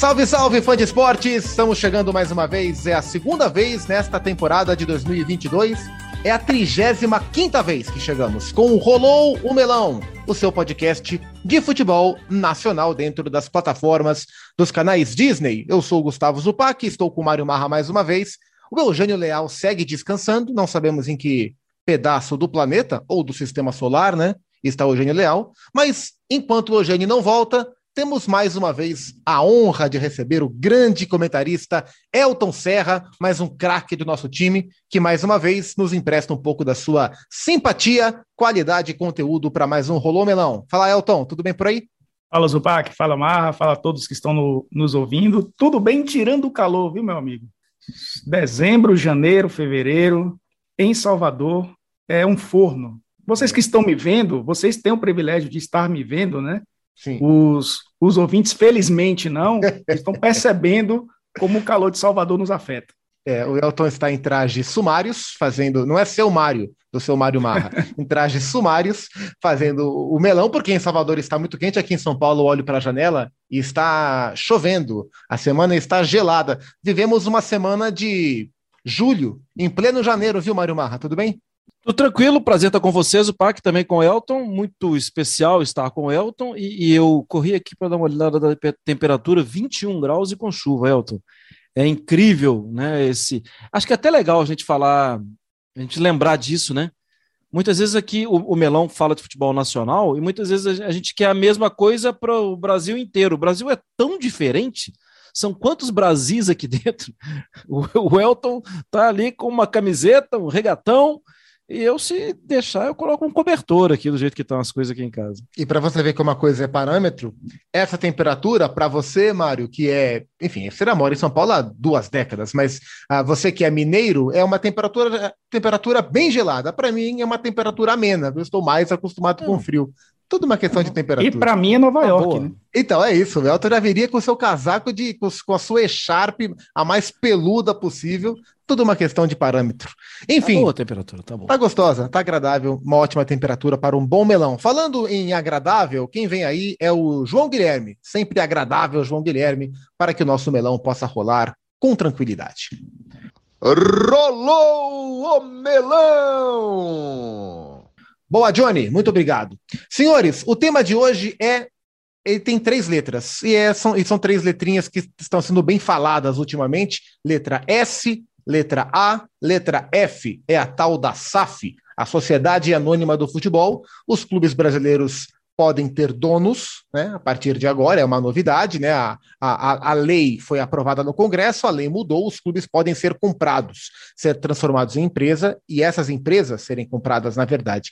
Salve, salve, fã de esportes! Estamos chegando mais uma vez, é a segunda vez nesta temporada de 2022. É a 35 vez que chegamos com o Rolou o Melão, o seu podcast de futebol nacional dentro das plataformas dos canais Disney. Eu sou o Gustavo Zupac, estou com o Mário Marra mais uma vez. O Eugênio Leal segue descansando, não sabemos em que pedaço do planeta ou do sistema solar, né? Está o Eugênio Leal. Mas enquanto o Eugênio não volta, temos mais uma vez a honra de receber o grande comentarista Elton Serra, mais um craque do nosso time, que mais uma vez nos empresta um pouco da sua simpatia, qualidade e conteúdo para mais um Rolô Melão. Fala, Elton, tudo bem por aí? Fala, Zupac, fala, Marra, fala a todos que estão no, nos ouvindo. Tudo bem, tirando o calor, viu, meu amigo? Dezembro, janeiro, fevereiro, em Salvador, é um forno. Vocês que estão me vendo, vocês têm o privilégio de estar me vendo, né? Sim. Os, os ouvintes, felizmente não, estão percebendo como o calor de Salvador nos afeta. É, o Elton está em trajes sumários, fazendo. Não é seu Mário, do seu Mário Marra, em trajes sumários, fazendo o melão, porque em Salvador está muito quente, aqui em São Paulo olho para a janela e está chovendo. A semana está gelada. Vivemos uma semana de julho, em pleno janeiro, viu, Mário Marra? Tudo bem? Tudo tranquilo, prazer estar com vocês, o PAC também com o Elton, muito especial estar com o Elton, e, e eu corri aqui para dar uma olhada da temperatura, 21 graus e com chuva, Elton. É incrível, né, esse... Acho que é até legal a gente falar, a gente lembrar disso, né? Muitas vezes aqui o, o Melão fala de futebol nacional e muitas vezes a, a gente quer a mesma coisa para o Brasil inteiro. O Brasil é tão diferente, são quantos Brasis aqui dentro? O, Elton tá ali com uma camiseta, um regatão, e eu, se deixar, eu coloco um cobertor aqui do jeito que estão as coisas aqui em casa. E para você ver como uma coisa é parâmetro, essa temperatura, para você, Mário, que é, enfim, você mora em São Paulo há duas décadas, mas ah, você que é mineiro, é uma temperatura, temperatura bem gelada. Para mim, é uma temperatura amena. Eu estou mais acostumado com frio. Tudo uma questão de temperatura. E para mim é Nova tá York, né? Então é isso, o Elton já viria com o seu casaco de com, com a sua echarpe a mais peluda possível. Tudo uma questão de parâmetro. Enfim. Tá boa a temperatura, tá bom. Tá gostosa, tá agradável, uma ótima temperatura para um bom melão. Falando em agradável, quem vem aí é o João Guilherme. Sempre agradável, João Guilherme, para que o nosso melão possa rolar com tranquilidade. Rolou o melão! Boa, Johnny, muito obrigado. Senhores, o tema de hoje é. Ele tem três letras, e, é, são, e são três letrinhas que estão sendo bem faladas ultimamente: letra S, letra A, letra F. É a tal da SAF, a Sociedade Anônima do Futebol. Os clubes brasileiros podem ter donos, né, a partir de agora, é uma novidade, né, a, a, a lei foi aprovada no Congresso, a lei mudou, os clubes podem ser comprados, ser transformados em empresa, e essas empresas serem compradas, na verdade.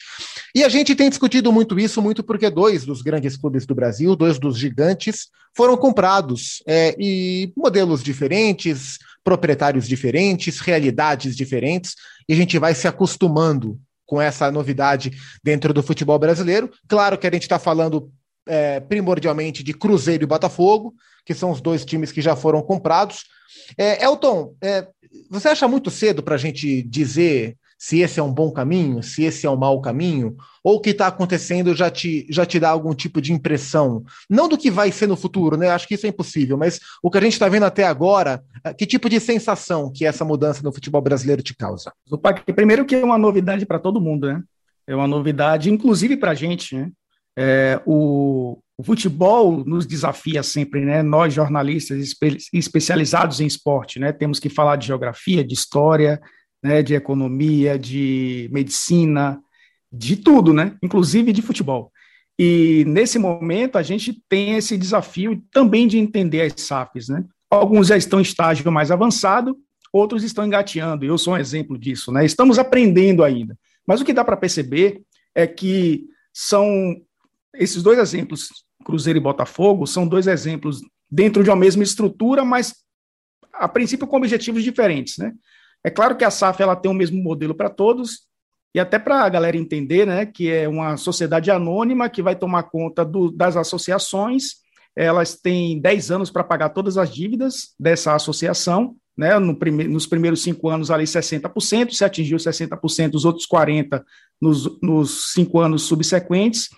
E a gente tem discutido muito isso, muito porque dois dos grandes clubes do Brasil, dois dos gigantes, foram comprados, é, e modelos diferentes, proprietários diferentes, realidades diferentes, e a gente vai se acostumando com essa novidade dentro do futebol brasileiro. Claro que a gente está falando é, primordialmente de Cruzeiro e Botafogo, que são os dois times que já foram comprados. É, Elton, é, você acha muito cedo para a gente dizer se esse é um bom caminho, se esse é um mau caminho, ou o que está acontecendo já te, já te dá algum tipo de impressão? Não do que vai ser no futuro, né? Acho que isso é impossível, mas o que a gente está vendo até agora, eh, que tipo de sensação que essa mudança no futebol brasileiro te causa? Primeiro que é uma novidade para todo mundo, né? É uma novidade, inclusive para a gente, né? É, o, o, futebol nos desafia sempre, né? Nós, jornalistas espe especializados em esporte, né? Temos que falar de geografia, de história, né, de economia, de medicina, de tudo, né, inclusive de futebol. E nesse momento a gente tem esse desafio também de entender as SAFs, né? Alguns já estão em estágio mais avançado, outros estão engateando, eu sou um exemplo disso, né? Estamos aprendendo ainda. Mas o que dá para perceber é que são esses dois exemplos, Cruzeiro e Botafogo, são dois exemplos dentro de uma mesma estrutura, mas a princípio com objetivos diferentes, né? É claro que a SAF ela tem o mesmo modelo para todos, e até para a galera entender, né, que é uma sociedade anônima que vai tomar conta do, das associações, elas têm 10 anos para pagar todas as dívidas dessa associação, né, no prime nos primeiros cinco anos ali 60%, se atingiu 60%, os outros 40% nos, nos cinco anos subsequentes,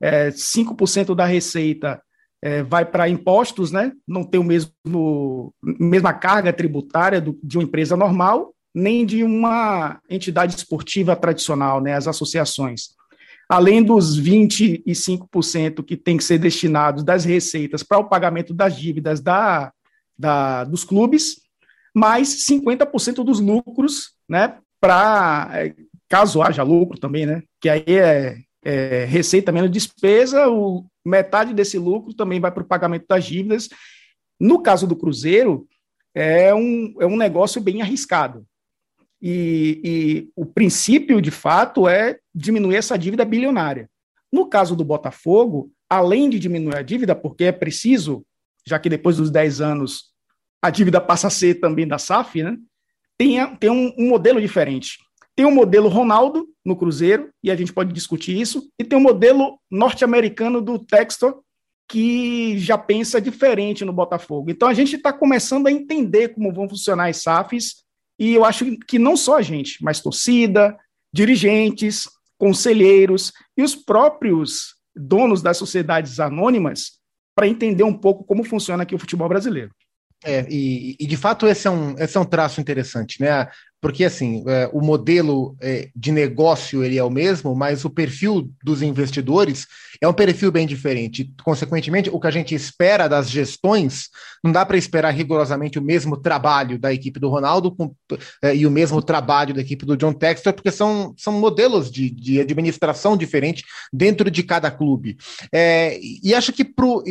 é, 5% da receita é, vai para impostos, né? Não tem o mesmo mesma carga tributária do, de uma empresa normal, nem de uma entidade esportiva tradicional, né? As associações. Além dos 25% que tem que ser destinados das receitas para o pagamento das dívidas da, da, dos clubes, mais 50% dos lucros, né? Para é, caso haja lucro também, né? Que aí é, é receita menos despesa, o, metade desse lucro também vai para o pagamento das dívidas. No caso do Cruzeiro, é um, é um negócio bem arriscado. E, e o princípio, de fato, é diminuir essa dívida bilionária. No caso do Botafogo, além de diminuir a dívida, porque é preciso, já que depois dos 10 anos a dívida passa a ser também da SAF, né? tem, tem um, um modelo diferente. Tem o modelo Ronaldo no Cruzeiro, e a gente pode discutir isso, e tem o modelo norte-americano do Textor, que já pensa diferente no Botafogo. Então a gente está começando a entender como vão funcionar as SAFs, e eu acho que não só a gente, mas torcida, dirigentes, conselheiros e os próprios donos das sociedades anônimas para entender um pouco como funciona aqui o futebol brasileiro. É, e, e, de fato esse é, um, esse é um traço interessante, né? porque assim é, o modelo é, de negócio ele é o mesmo, mas o perfil dos investidores é um perfil bem diferente. Consequentemente, o que a gente espera das gestões não dá para esperar rigorosamente o mesmo trabalho da equipe do Ronaldo com, é, e o mesmo trabalho da equipe do John Textor, porque são, são modelos de, de administração diferentes dentro de cada clube. É, e acho que pro,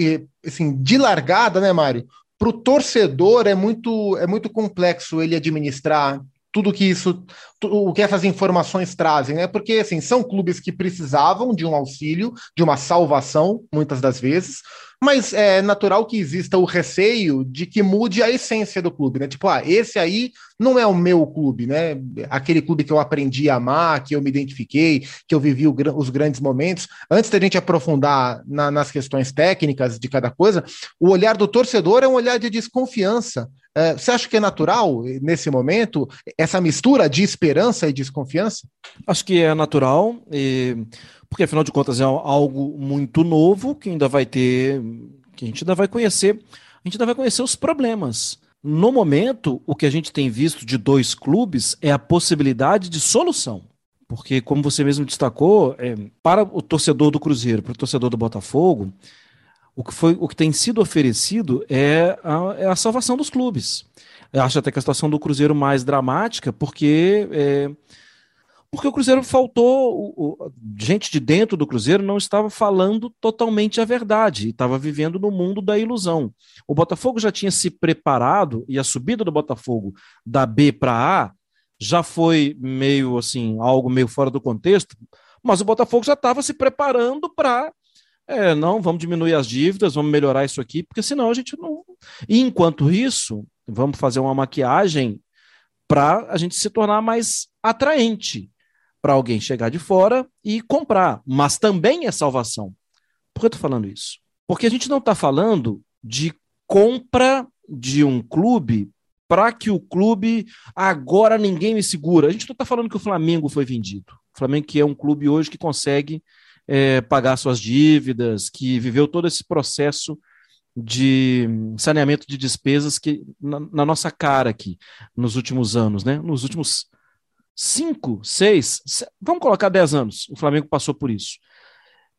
assim, de largada, né, Mário? Para o torcedor é muito, é muito complexo ele administrar tudo que isso, o que essas informações trazem, né? Porque assim, são clubes que precisavam de um auxílio, de uma salvação, muitas das vezes, mas é natural que exista o receio de que mude a essência do clube, né? Tipo, ah, esse aí não é o meu clube, né? Aquele clube que eu aprendi a amar, que eu me identifiquei, que eu vivi os grandes momentos. Antes da gente aprofundar na, nas questões técnicas de cada coisa, o olhar do torcedor é um olhar de desconfiança é, você acha que é natural, nesse momento, essa mistura de esperança e desconfiança? Acho que é natural, e... porque afinal de contas é algo muito novo que ainda vai ter, que a gente ainda vai conhecer, a gente ainda vai conhecer os problemas. No momento, o que a gente tem visto de dois clubes é a possibilidade de solução. Porque, como você mesmo destacou, é, para o torcedor do Cruzeiro, para o torcedor do Botafogo, o que, foi, o que tem sido oferecido é a, é a salvação dos clubes. Eu acho até que a situação do Cruzeiro mais dramática, porque é, porque o Cruzeiro faltou, o, o, gente de dentro do Cruzeiro não estava falando totalmente a verdade, estava vivendo no mundo da ilusão. O Botafogo já tinha se preparado e a subida do Botafogo da B para A já foi meio assim, algo meio fora do contexto, mas o Botafogo já estava se preparando para é, não, vamos diminuir as dívidas, vamos melhorar isso aqui, porque senão a gente não. E enquanto isso, vamos fazer uma maquiagem para a gente se tornar mais atraente para alguém chegar de fora e comprar. Mas também é salvação. Por que eu estou falando isso? Porque a gente não está falando de compra de um clube para que o clube agora ninguém me segura. A gente não está falando que o Flamengo foi vendido. O Flamengo que é um clube hoje que consegue é, pagar suas dívidas, que viveu todo esse processo de saneamento de despesas que na, na, nossa cara aqui nos últimos anos, né? Nos últimos cinco, seis, vamos colocar dez anos, o Flamengo passou por isso.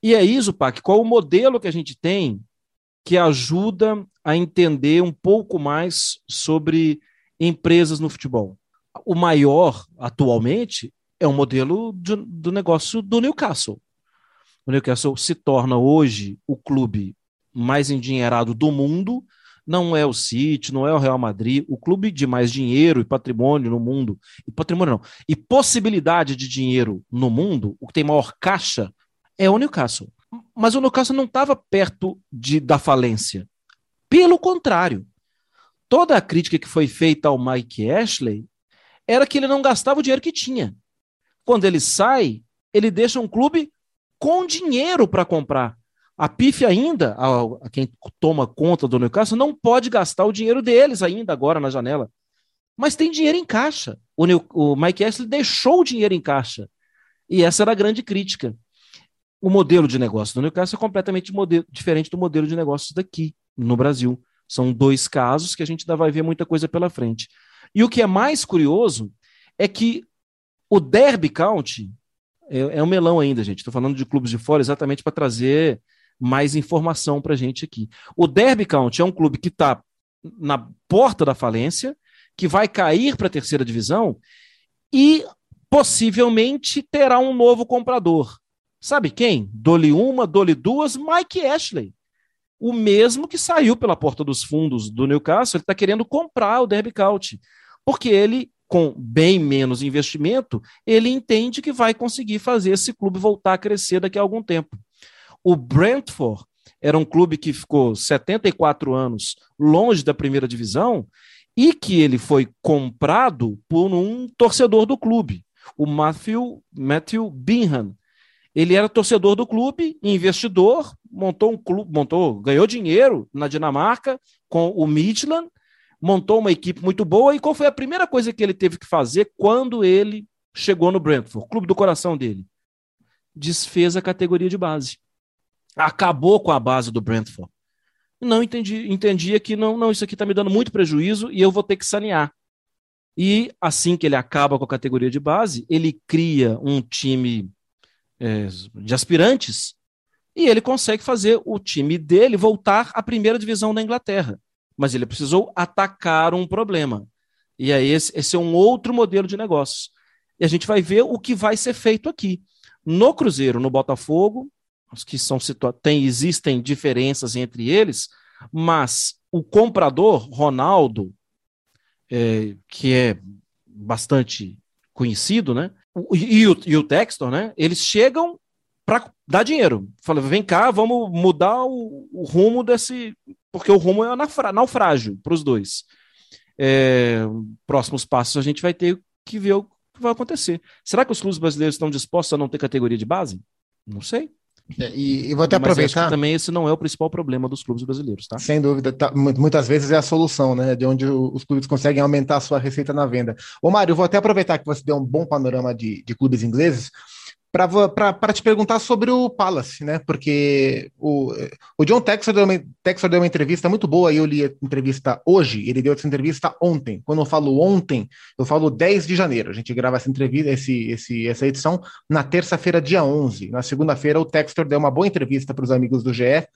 E é isso, Pac, qual o modelo que a gente tem que ajuda a entender um pouco mais sobre empresas no futebol? O maior atualmente é o modelo de, do negócio do Newcastle o Newcastle se torna hoje o clube mais endinheirado do mundo. Não é o City, não é o Real Madrid, o clube de mais dinheiro e patrimônio no mundo, e patrimônio não, e possibilidade de dinheiro no mundo, o que tem maior caixa é o Newcastle. Mas o Newcastle não estava perto de, da falência. Pelo contrário, toda a crítica que foi feita ao Mike Ashley era que ele não gastava o dinheiro que tinha. Quando ele sai, ele deixa um clube com dinheiro para comprar. A PIF ainda, a, a, quem toma conta do Newcastle, não pode gastar o dinheiro deles ainda agora na janela. Mas tem dinheiro em caixa. O, New, o Mike Ashley deixou o dinheiro em caixa. E essa era a grande crítica. o modelo de negócio do Newcastle é completamente modelo, diferente do modelo de negócios daqui no Brasil. São dois casos que a gente ainda vai ver muita coisa pela frente. E o que é mais curioso é que o Derby County é, é um melão ainda, gente. Estou falando de clubes de fora exatamente para trazer mais informação para a gente aqui. O Derby County é um clube que está na porta da falência, que vai cair para a terceira divisão e possivelmente terá um novo comprador. Sabe quem? Dole uma, dole duas, Mike Ashley. O mesmo que saiu pela porta dos fundos do Newcastle, ele está querendo comprar o Derby County, porque ele, com bem menos investimento, ele entende que vai conseguir fazer esse clube voltar a crescer daqui a algum tempo. O Brentford era um clube que ficou 74 anos longe da primeira divisão e que ele foi comprado por um torcedor do clube o Matthew, Matthew. Ele era torcedor do clube, investidor, montou um clube, montou, ganhou dinheiro na Dinamarca com o Midland, montou uma equipe muito boa. E qual foi a primeira coisa que ele teve que fazer quando ele chegou no Brentford, clube do coração dele? Desfez a categoria de base. Acabou com a base do Brentford. Não entendi, entendia que não, não, isso aqui está me dando muito prejuízo e eu vou ter que sanear. E assim que ele acaba com a categoria de base, ele cria um time é, de aspirantes e ele consegue fazer o time dele voltar à primeira divisão da Inglaterra. Mas ele precisou atacar um problema. E aí, esse, esse é um outro modelo de negócios. E a gente vai ver o que vai ser feito aqui. No Cruzeiro, no Botafogo, que são tem, existem diferenças entre eles, mas o comprador, Ronaldo, é, que é bastante conhecido, né? E, o, e o Textor, né? Eles chegam para dar dinheiro. Fala, vem cá, vamos mudar o, o, rumo desse. Porque o rumo é naufrágio para os dois. É, próximos passos a gente vai ter que ver o que vai acontecer. Será que os clubes brasileiros estão dispostos a não ter categoria de base? Não sei. É, e, e, vou até Mas aproveitar. também esse não é o principal problema dos clubes brasileiros, tá? Sem dúvida, tá, muitas vezes é a solução, né? De onde os clubes conseguem aumentar a sua receita na venda. Ô, Mário, vou até aproveitar que você deu um bom panorama de, de clubes ingleses para te perguntar sobre o Palace, né? Porque o, o John Texor deu, uma, deu uma entrevista muito boa, eu li a entrevista hoje, ele deu essa entrevista ontem. Quando eu falo ontem, eu falo 10 de janeiro. A gente grava essa entrevista, esse, esse, essa edição na terça-feira, dia 11. Na segunda-feira, o Textor deu uma boa entrevista para os amigos do GE, é,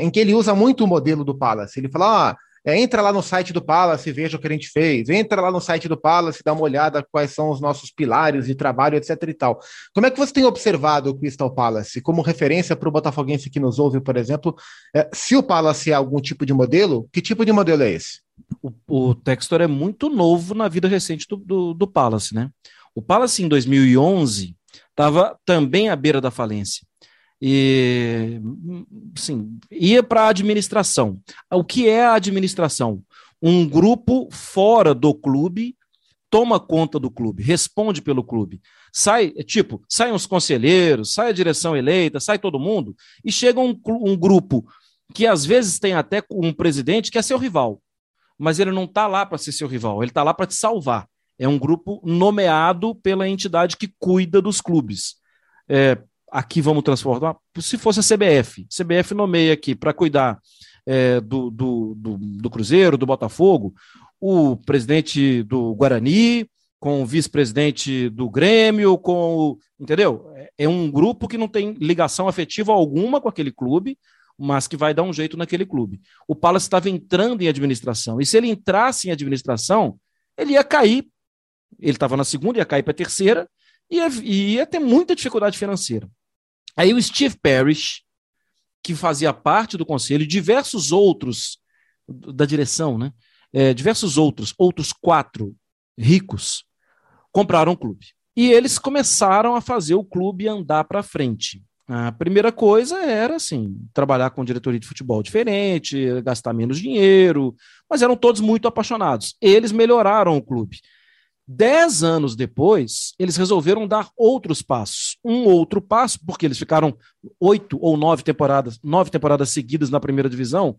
em que ele usa muito o modelo do Palace. Ele fala, ah, é, entra lá no site do Palace e veja o que a gente fez. Entra lá no site do Palace dá uma olhada quais são os nossos pilares de trabalho, etc e tal. Como é que você tem observado o Crystal Palace como referência para o botafoguense que nos ouve, por exemplo? É, se o Palace é algum tipo de modelo, que tipo de modelo é esse? O, o Textor é muito novo na vida recente do, do, do Palace, né? O Palace em 2011 estava também à beira da falência e assim, ia para a administração. O que é a administração? Um grupo fora do clube toma conta do clube, responde pelo clube. Sai, tipo, saem os conselheiros, sai a direção eleita, sai todo mundo, e chega um, um grupo que às vezes tem até um presidente que é seu rival, mas ele não está lá para ser seu rival, ele está lá para te salvar. É um grupo nomeado pela entidade que cuida dos clubes. É, aqui vamos transformar. Se fosse a CBF, CBF nomeia aqui para cuidar é, do, do, do, do, Cruzeiro, do Botafogo, o presidente do Guarani, com o vice-presidente do Grêmio, com o. Entendeu? É, é um grupo que não tem ligação afetiva alguma com aquele clube, mas que vai dar um jeito naquele clube. O Palace estava entrando em administração, e se ele entrasse em administração, ele ia cair. Ele estava na segunda, ia cair para a terceira, e ia, ia ter muita dificuldade financeira. Aí o Steve Parrish, que fazia parte do conselho, e diversos outros da direção, né? É, diversos outros, outros quatro ricos, compraram o clube. E eles começaram a fazer o clube andar para frente. A primeira coisa era assim, trabalhar com diretoria de futebol diferente, gastar menos dinheiro, mas eram todos muito apaixonados. Eles melhoraram o clube. Dez anos depois, eles resolveram dar outros passos. Um outro passo, porque eles ficaram oito ou nove temporadas, nove temporadas seguidas na primeira divisão.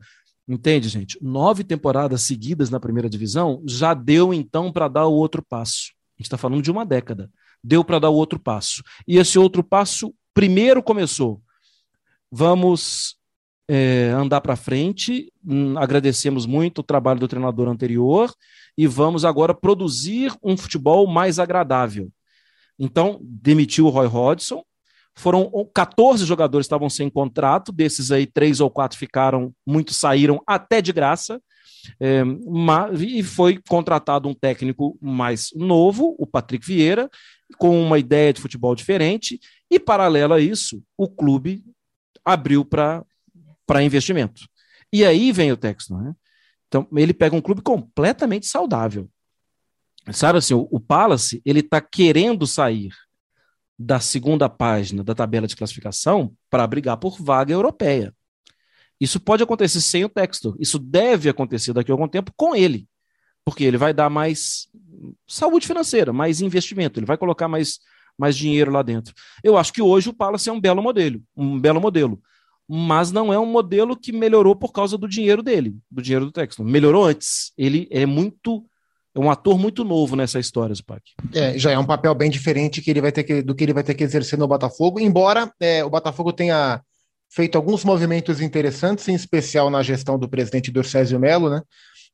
Entende, gente? Nove temporadas seguidas na primeira divisão já deu então para dar o outro passo. A gente está falando de uma década. Deu para dar o outro passo. E esse outro passo, primeiro começou. Vamos é, andar para frente. Hum, agradecemos muito o trabalho do treinador anterior e vamos agora produzir um futebol mais agradável. Então, demitiu o Roy Hodgson. Foram 14 jogadores estavam sem contrato, desses aí, três ou quatro ficaram, muitos saíram até de graça. É, e foi contratado um técnico mais novo, o Patrick Vieira, com uma ideia de futebol diferente, e paralelo a isso, o clube abriu para investimento. E aí vem o texto, né? Então, ele pega um clube completamente saudável. Sabe assim, o, o Palace, ele está querendo sair da segunda página da tabela de classificação para brigar por vaga europeia. Isso pode acontecer sem o Textor. Isso deve acontecer daqui a algum tempo com ele, porque ele vai dar mais saúde financeira, mais investimento, ele vai colocar mais, mais dinheiro lá dentro. Eu acho que hoje o Palace é um belo modelo, um belo modelo mas não é um modelo que melhorou por causa do dinheiro dele, do dinheiro do Texton. Melhorou antes. Ele é muito é um ator muito novo nessa história, Zupac. É, já é um papel bem diferente que ele vai ter que, do que ele vai ter que exercer no Botafogo, embora é, o Botafogo tenha feito alguns movimentos interessantes, em especial na gestão do presidente Dorcésio Melo, né?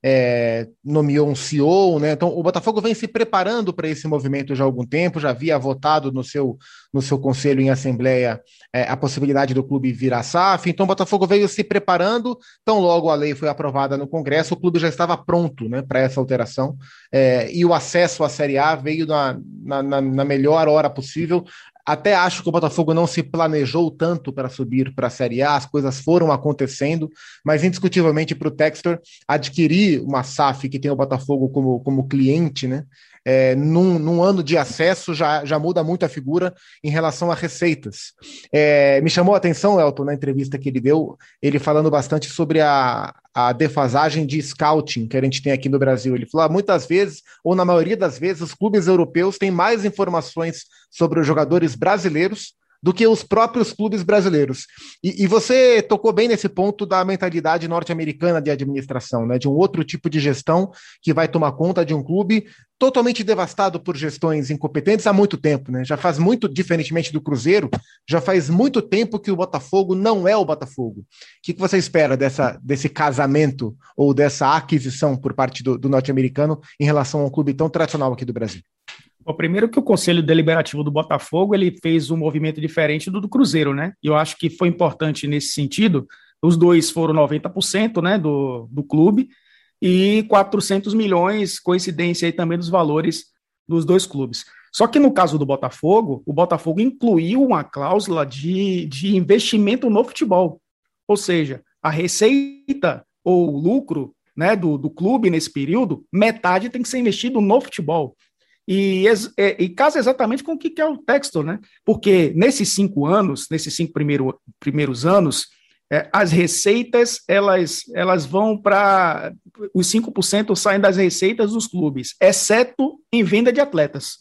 É, nomeou um CEO, né? Então o Botafogo vem se preparando para esse movimento já há algum tempo, já havia votado no seu, no seu conselho em assembleia é, a possibilidade do clube virar SAF. Então o Botafogo veio se preparando. Então logo a lei foi aprovada no Congresso, o clube já estava pronto, né, para essa alteração. É, e o acesso à Série A veio na, na, na melhor hora possível. Até acho que o Botafogo não se planejou tanto para subir para a Série A, as coisas foram acontecendo, mas indiscutivelmente para o Textor adquirir uma SAF que tem o Botafogo como, como cliente, né? É, num, num, ano de acesso já, já muda muito a figura em relação a receitas. É, me chamou a atenção, Elton, na entrevista que ele deu, ele falando bastante sobre a, a defasagem de scouting que a gente tem aqui no Brasil. Ele falou: ah, muitas vezes, ou na maioria das vezes, os clubes europeus têm mais informações sobre os jogadores brasileiros do que os próprios clubes brasileiros. E, e você tocou bem nesse ponto da mentalidade norte-americana de administração, né? De um outro tipo de gestão que vai tomar conta de um clube totalmente devastado por gestões incompetentes há muito tempo, né? Já faz muito, diferentemente do Cruzeiro, já faz muito tempo que o Botafogo não é o Botafogo. O que, que você espera dessa, desse casamento ou dessa aquisição por parte do, do norte-americano em relação a um clube tão tradicional aqui do Brasil? O primeiro que o Conselho Deliberativo do Botafogo ele fez um movimento diferente do do Cruzeiro, né? Eu acho que foi importante nesse sentido. Os dois foram 90% né, do, do clube e 400 milhões, coincidência aí também dos valores dos dois clubes. Só que no caso do Botafogo, o Botafogo incluiu uma cláusula de, de investimento no futebol. Ou seja, a receita ou lucro né, do, do clube nesse período, metade tem que ser investido no futebol. E, é, e casa exatamente com o que é o texto, né? Porque nesses cinco anos, nesses cinco primeiro, primeiros anos, é, as receitas elas, elas vão para. Os 5% saem das receitas dos clubes, exceto em venda de atletas.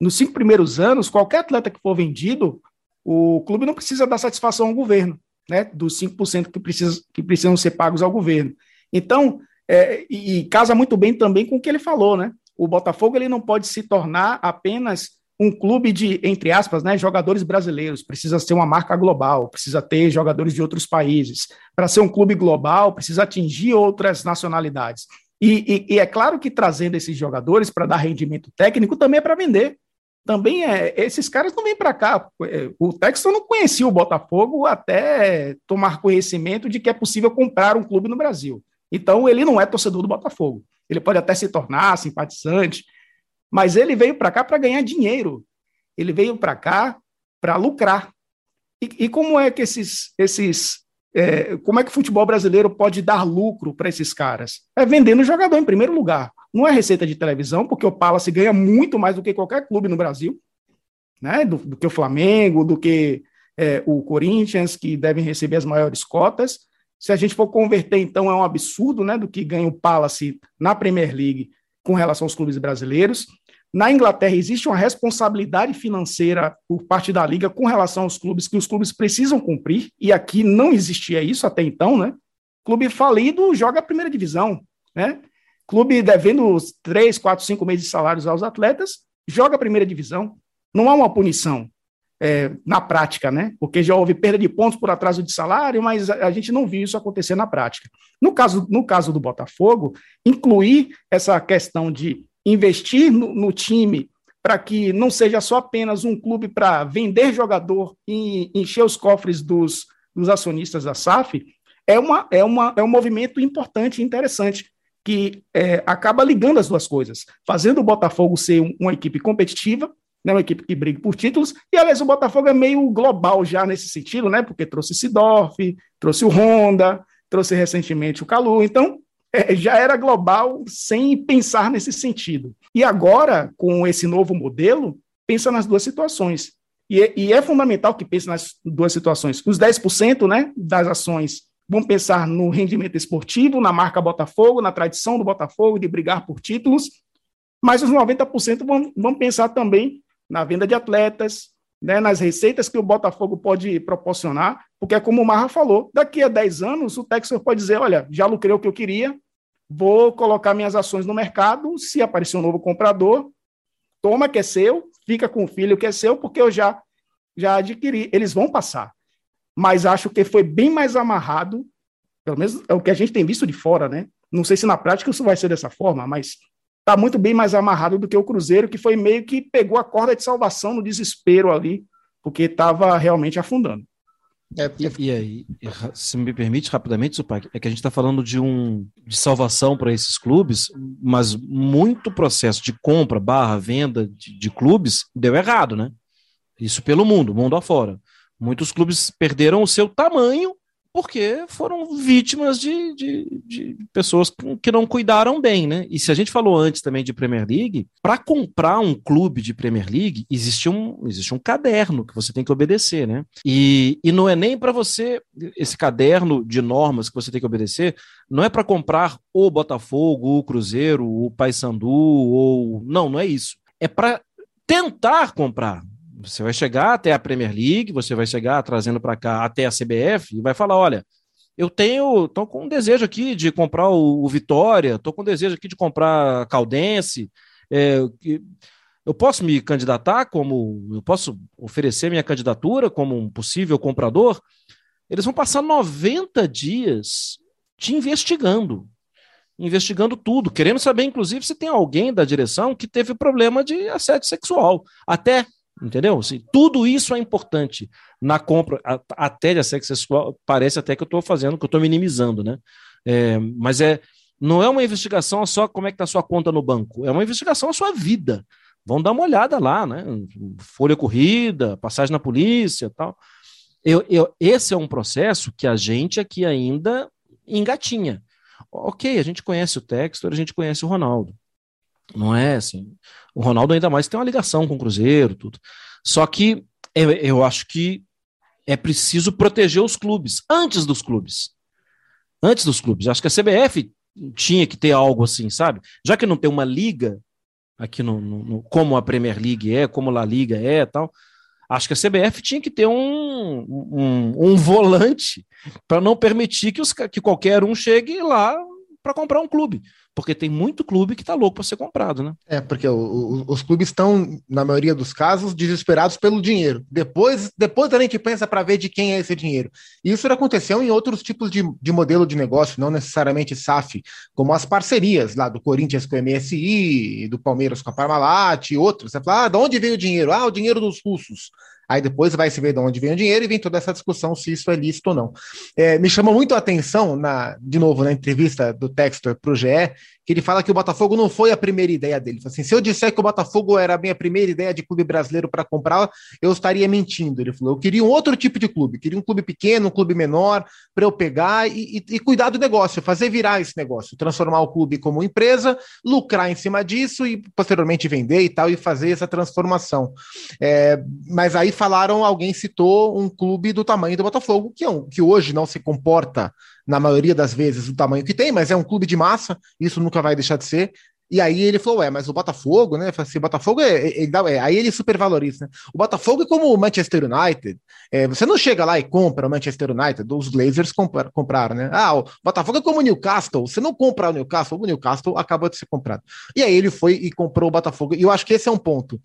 Nos cinco primeiros anos, qualquer atleta que for vendido, o clube não precisa dar satisfação ao governo, né? Dos 5% que, precisa, que precisam ser pagos ao governo. Então, é, e, e casa muito bem também com o que ele falou, né? O Botafogo ele não pode se tornar apenas um clube de, entre aspas, né, jogadores brasileiros, precisa ser uma marca global, precisa ter jogadores de outros países. Para ser um clube global, precisa atingir outras nacionalidades. E, e, e é claro que trazendo esses jogadores para dar rendimento técnico também é para vender. Também é, esses caras não vêm para cá. O Texton não conhecia o Botafogo até tomar conhecimento de que é possível comprar um clube no Brasil. Então ele não é torcedor do Botafogo ele pode até se tornar simpatizante, mas ele veio para cá para ganhar dinheiro. Ele veio para cá para lucrar. E, e, como é que esses, esses é, como é que o futebol brasileiro pode dar lucro para esses caras? É vendendo jogador em primeiro lugar. Não é receita de televisão, porque o Palace ganha muito mais do que qualquer clube no Brasil, né? Do, do que o Flamengo, do que é, o Corinthians, que devem receber as maiores cotas. Se a gente for converter, então, é um absurdo né, do que ganha o Palace na Premier League com relação aos clubes brasileiros. Na Inglaterra, existe uma responsabilidade financeira por parte da liga com relação aos clubes que os clubes precisam cumprir, e aqui não existia isso até então, né? Clube falido joga a primeira divisão, né? Clube devendo três, quatro, cinco meses de salários aos atletas, joga a primeira divisão. Não há uma punição. É, na prática, né? Porque já houve perda de pontos por atraso de salário, mas a, a, gente não viu isso acontecer na prática. No caso, no caso do Botafogo, incluir essa questão de investir no, no time para que não seja só apenas um clube para vender jogador e encher os cofres dos, dos acionistas da SAF, é, uma, é, uma, é um movimento importante e interessante que é, acaba ligando as duas coisas, fazendo o Botafogo ser um, uma equipe competitiva, né, uma equipe que briga por títulos, e aliás o Botafogo é meio global já nesse sentido, né, porque trouxe Sidorf, trouxe o Honda, trouxe recentemente o Calu, então é, já era global sem pensar nesse sentido. E agora, com esse novo modelo, pensa nas duas situações. E, é, e é fundamental que pense nas duas situações. Os 10% né, das ações vão pensar no rendimento esportivo, na marca Botafogo, na tradição do Botafogo de brigar por títulos, mas os 90% vão, vão pensar também na venda de atletas, né, nas receitas que o Botafogo pode proporcionar, porque, como o Marra falou, daqui a 10 anos o Texas pode dizer: olha, já lucrei o que eu queria, vou colocar minhas ações no mercado, se aparecer um novo comprador, toma que é seu, fica com o filho que é seu, porque eu já, já adquiri. Eles vão passar mas acho que foi bem mais amarrado, pelo menos é o que a gente tem visto de fora, né? Não sei se na prática isso vai ser dessa forma, mas está muito bem mais amarrado do que o Cruzeiro, que foi meio que pegou a corda de salvação no desespero ali, porque estava realmente afundando. É, e, e, aí, se me permite rapidamente, Zupac, é que a gente está falando de um de salvação para esses clubes, mas muito processo de compra barra venda de, de clubes deu errado, né? Isso pelo mundo, mundo afora. Muitos clubes perderam o seu tamanho porque foram vítimas de, de, de, pessoas que não cuidaram bem, né? E se a gente falou antes também de Premier League, para comprar um clube de Premier League, existe um, existe um caderno que você tem que obedecer, né? E, e não é nem para você, esse caderno de normas que você tem que obedecer, não é para comprar o Botafogo, o Cruzeiro, o Paysandu, ou. Não, não é isso. É para tentar comprar. Você vai chegar até a Premier League, você vai chegar trazendo para cá até a CBF e vai falar: olha, eu tenho, tô com um desejo aqui de comprar o, o Vitória, tô com um desejo aqui de comprar a Caldense. É, eu posso me candidatar como, eu posso oferecer minha candidatura como um possível comprador? Eles vão passar 90 dias te investigando, investigando tudo, querendo saber, inclusive, se tem alguém da direção que teve problema de assédio sexual. Até Entendeu? Assim, tudo isso é importante na compra, até de assédio sexual, parece até que eu estou fazendo, que eu estou minimizando, né? É, mas é, não é uma investigação só como é que está a sua conta no banco, é uma investigação a sua vida. Vão dar uma olhada lá, né? Folha corrida, passagem na polícia tal. Eu, eu, esse é um processo que a gente aqui ainda engatinha. Ok, a gente conhece o Textor, a gente conhece o Ronaldo. Não é assim. O Ronaldo ainda mais tem uma ligação com o Cruzeiro, tudo. Só que eu, acho que é preciso proteger os clubes, antes dos clubes. Antes dos clubes. Acho que a CBF tinha que ter algo assim, sabe? Já que não tem uma liga aqui no, no, no como a Premier League é, como a La Liga é tal, acho que a CBF tinha que ter um, um, um volante para não permitir que, os, que qualquer um chegue lá para comprar um clube porque tem muito clube que está louco para ser comprado, né? É, porque o, o, os clubes estão, na maioria dos casos, desesperados pelo dinheiro. Depois, depois a gente pensa para ver de quem é esse dinheiro. E isso aconteceu em outros tipos de, de modelo de negócio, não necessariamente SAF, como as parcerias lá do Corinthians com o MSI, do Palmeiras com a Parmalat e outros. Você fala, ah, de onde veio o dinheiro? Ah, o dinheiro dos russos. Aí depois vai se ver de onde vem o dinheiro e vem toda essa discussão se isso é lícito ou não. É, me chamou muito a atenção, na, de novo, na entrevista do Textor para o GE, que ele fala que o Botafogo não foi a primeira ideia dele. Assim, se eu disser que o Botafogo era a minha primeira ideia de clube brasileiro para comprar, eu estaria mentindo. Ele falou: eu queria um outro tipo de clube, queria um clube pequeno, um clube menor, para eu pegar e, e, e, cuidar do negócio, fazer virar esse negócio, transformar o clube como empresa, lucrar em cima disso e posteriormente vender e tal, e fazer essa transformação. É, mas aí falaram, alguém citou um clube do tamanho do Botafogo, que, é um, que hoje não se comporta na maioria das vezes, o tamanho que tem, mas é um clube de massa, isso nunca vai deixar de ser. E aí ele falou, é, mas o Botafogo, né? Assim, o Botafogo é, é, é, aí ele supervaloriza, né? O Botafogo é como o Manchester United. É, você não chega lá e compra o Manchester United, os Glazers compra, compraram, né? Ah, o Botafogo é como o Newcastle. Você não compra o Newcastle, o Newcastle acabou de ser comprado. E aí ele foi e comprou o Botafogo. E eu acho que esse é um ponto.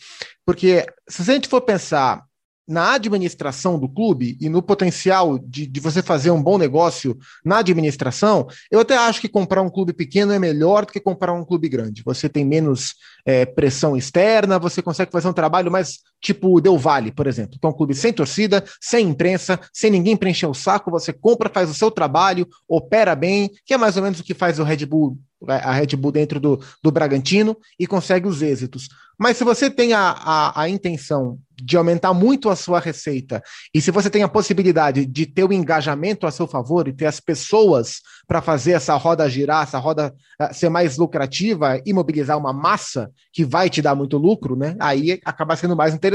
Porque se a gente for pensar na administração do clube e no potencial de, de, você fazer um bom negócio na administração, eu até acho que comprar um clube pequeno é melhor do que comprar um clube grande. Você tem menos é, pressão externa, você consegue fazer um trabalho mais tipo o Del Valle, por exemplo, que é um clube sem torcida, sem imprensa, sem ninguém preencher o saco, você compra, faz o seu trabalho, opera bem, que é mais ou menos o que faz o Red Bull a Red Bull dentro do, do Bragantino e consegue os êxitos. Mas se você tem a, a, a, intenção de aumentar muito a sua receita, e se você tem a possibilidade de ter o engajamento a seu favor e ter as pessoas para fazer essa roda girar, essa roda uh, ser mais lucrativa e mobilizar uma massa que vai te dar muito lucro, né? Aí acaba sendo mais interessante.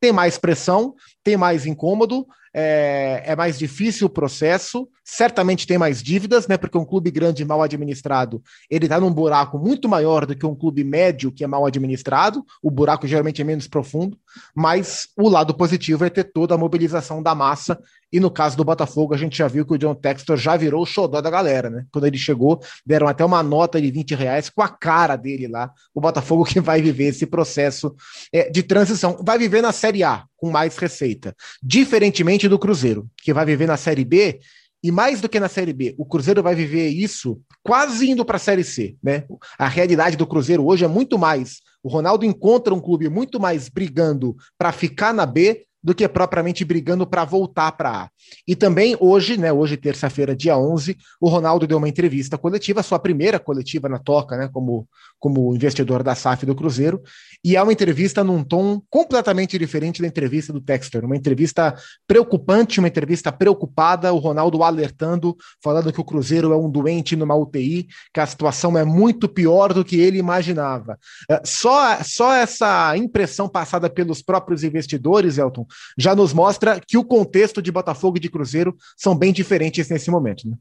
Tem mais pressão, tem mais incômodo, é, é, mais difícil o processo, certamente tem mais dívidas, né? Porque um clube grande mal administrado, ele está num buraco muito maior do que um clube médio que é mal administrado. O buraco geralmente é menos profundo, mas o lado positivo é ter toda a mobilização da massa e no caso do Botafogo, a gente já viu que o John Textor já virou o xodó da galera, né? Quando ele chegou, deram até uma nota de 20 reais com a cara dele lá. O Botafogo que vai viver esse processo é, de transição. Vai viver na Série A, com mais receita. Diferentemente do Cruzeiro, que vai viver na Série B. E mais do que na Série B, o Cruzeiro vai viver isso quase indo para a Série C, né? A realidade do Cruzeiro hoje é muito mais. O Ronaldo encontra um clube muito mais brigando para ficar na B do que propriamente brigando para voltar para A. E também hoje, né, hoje terça-feira, dia 11, o Ronaldo deu uma entrevista coletiva, sua primeira coletiva na toca, né, como, como investidor da SAF do Cruzeiro, e é uma entrevista num tom completamente diferente da entrevista do Textor, uma entrevista preocupante, uma entrevista preocupada, o Ronaldo alertando, falando que o Cruzeiro é um doente numa UTI, que a situação é muito pior do que ele imaginava. É, só, só essa impressão passada pelos próprios investidores, Elton, já nos mostra que o contexto de Botafogo e de Cruzeiro são bem diferentes nesse momento. Né?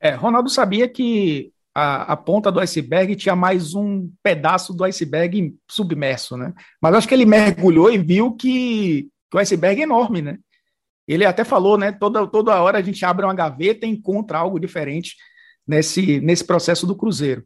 É, Ronaldo sabia que a, a, ponta do iceberg tinha mais um pedaço do iceberg submerso, né? Mas acho que ele mergulhou e viu que, que o iceberg é enorme, né? Ele até falou, né? Toda, toda hora a gente abre uma gaveta e encontra algo diferente nesse, nesse processo do Cruzeiro.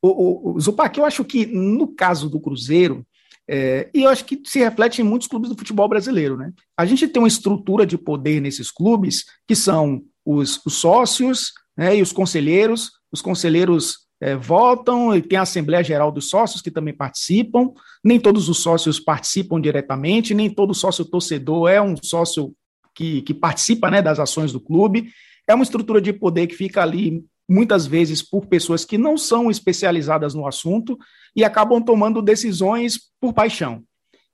O, o, o Zupac, eu acho que no caso do Cruzeiro, é, e eu acho que se reflete em muitos clubes do futebol brasileiro, né? A gente tem uma estrutura de poder nesses clubes que são os, os sócios né, e os conselheiros. Os conselheiros é, votam e tem a Assembleia Geral dos Sócios que também participam. Nem todos os sócios participam diretamente, nem todo sócio torcedor é um sócio que, que participa né, das ações do clube. É uma estrutura de poder que fica ali muitas vezes por pessoas que não são especializadas no assunto e acabam tomando decisões por paixão.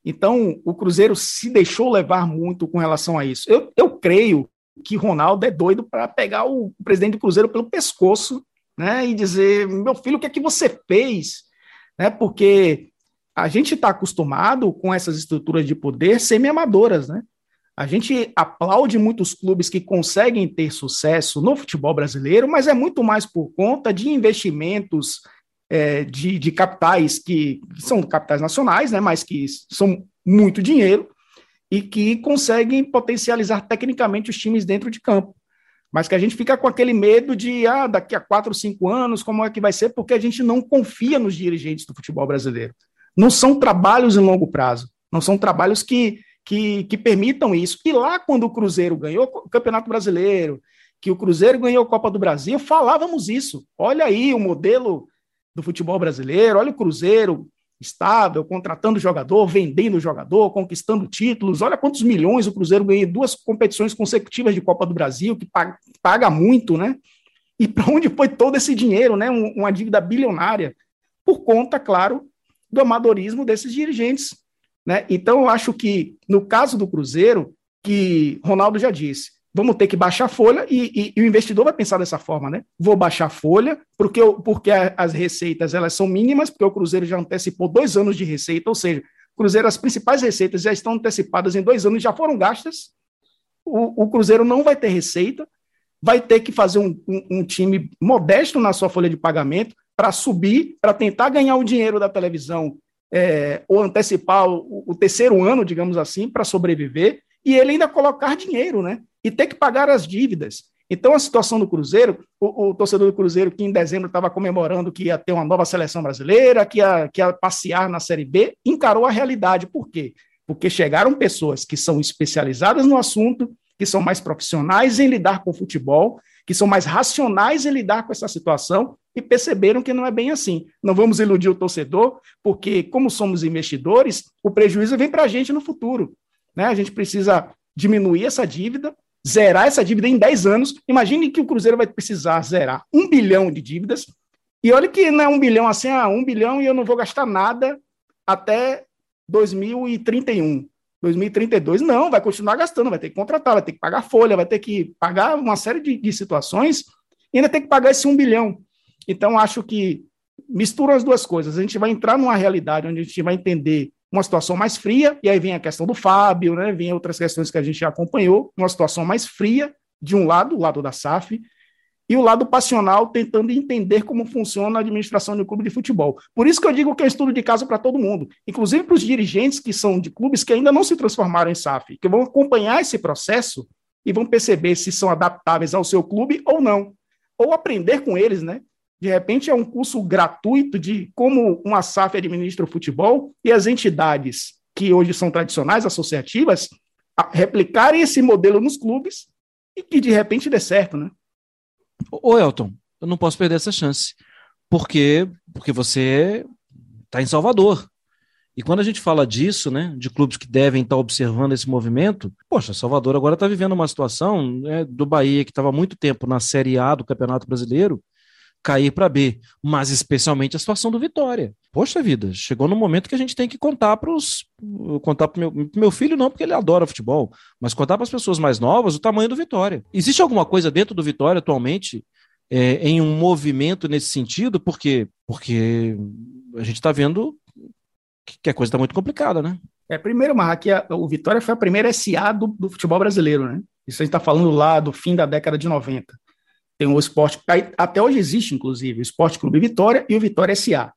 Então, o Cruzeiro se deixou levar muito com relação a isso. Eu, eu creio que Ronaldo é doido para pegar o presidente do Cruzeiro pelo pescoço né, e dizer: meu filho, o que é que você fez? Né, porque a gente está acostumado com essas estruturas de poder semi-amadoras, né? A gente aplaude muitos clubes que conseguem ter sucesso no futebol brasileiro, mas é muito mais por conta de investimentos é, de, de, capitais que, que são capitais nacionais, né, mas que são muito dinheiro e que conseguem potencializar tecnicamente os times dentro de campo. Mas que a gente fica com aquele medo de, ah, daqui a quatro, cinco anos, como é que vai ser? Porque a gente não confia nos dirigentes do futebol brasileiro. Não são trabalhos em longo prazo, não são trabalhos que que, que permitam isso. E lá, quando o Cruzeiro ganhou o Campeonato Brasileiro, que o Cruzeiro ganhou a Copa do Brasil, falávamos isso. Olha aí o modelo do futebol brasileiro, olha o Cruzeiro estável, contratando jogador, vendendo jogador, conquistando títulos. Olha quantos milhões o Cruzeiro ganhou em duas competições consecutivas de Copa do Brasil, que paga, muito, né? E para onde foi todo esse dinheiro, né? uma dívida bilionária, por conta, claro, do amadorismo desses dirigentes né? Então, eu acho que, no caso do Cruzeiro, que Ronaldo já disse, vamos ter que baixar a folha e, e, e, o investidor vai pensar dessa forma, né? Vou baixar a folha, porque, eu, porque a, as receitas elas são mínimas, porque o Cruzeiro já antecipou dois anos de receita, ou seja, Cruzeiro, as principais receitas já estão antecipadas em dois anos, já foram gastas. O, o Cruzeiro não vai ter receita, vai ter que fazer um, um, um time modesto na sua folha de pagamento para subir, para tentar ganhar o dinheiro da televisão é, ou antecipar o, o, terceiro ano, digamos assim, para sobreviver, e ele ainda colocar dinheiro, né? E ter que pagar as dívidas. Então, a situação do Cruzeiro, o, o torcedor do Cruzeiro que em dezembro estava comemorando que ia ter uma nova seleção brasileira, que ia, que ia passear na Série B, encarou a realidade. Por quê? porque chegaram pessoas que são especializadas no assunto, que são mais profissionais em lidar com o futebol, que são mais racionais em lidar com essa situação e perceberam que não é bem assim. Não vamos iludir o torcedor, porque, como somos investidores, o prejuízo vem para a gente no futuro. Né? A gente precisa diminuir essa dívida, zerar essa dívida em 10 anos. Imagine que o Cruzeiro vai precisar zerar um bilhão de dívidas. E olha que não é um bilhão assim, ah, um bilhão e eu não vou gastar nada até 2031, 2032. Não, vai continuar gastando, vai ter que contratar, vai ter que pagar folha, vai ter que pagar uma série de, de situações e ainda tem que pagar esse um bilhão. Então, acho que misturam as duas coisas. A gente vai entrar numa realidade onde a gente vai entender uma situação mais fria, e aí vem a questão do Fábio, né? Vem outras questões que a gente já acompanhou, uma situação mais fria, de um lado, o lado da SAF, e o lado passional tentando entender como funciona a administração de um clube de futebol. Por isso que eu digo que é estudo de caso para todo mundo, inclusive para os dirigentes que são de clubes que ainda não se transformaram em SAF, que vão acompanhar esse processo e vão perceber se são adaptáveis ao seu clube ou não, ou aprender com eles, né? De repente é um curso gratuito de como uma SAF administra o futebol e as entidades que hoje são tradicionais, associativas, replicarem esse modelo nos clubes e que de repente dê certo, né? Ô, Elton, eu não posso perder essa chance. Por quê? Porque você está em Salvador. E quando a gente fala disso, né, de clubes que devem estar tá observando esse movimento, poxa, Salvador agora está vivendo uma situação né, do Bahia que estava muito tempo na Série A do Campeonato Brasileiro, cair para B, mas especialmente a situação do Vitória. Poxa vida, chegou no momento que a gente tem que contar para os. contar para meu, meu filho, não, porque ele adora futebol, mas contar para as pessoas mais novas o tamanho do Vitória. Existe alguma coisa dentro do Vitória atualmente é, em um movimento nesse sentido? Por quê? Porque a gente está vendo que a coisa está muito complicada, né? É, primeiro, Marra, a, o Vitória foi a primeira SA do, do futebol brasileiro, né? Isso a gente está falando lá do fim da década de 90. Tem o esporte, até hoje existe, inclusive, o Esporte Clube Vitória e o Vitória SA.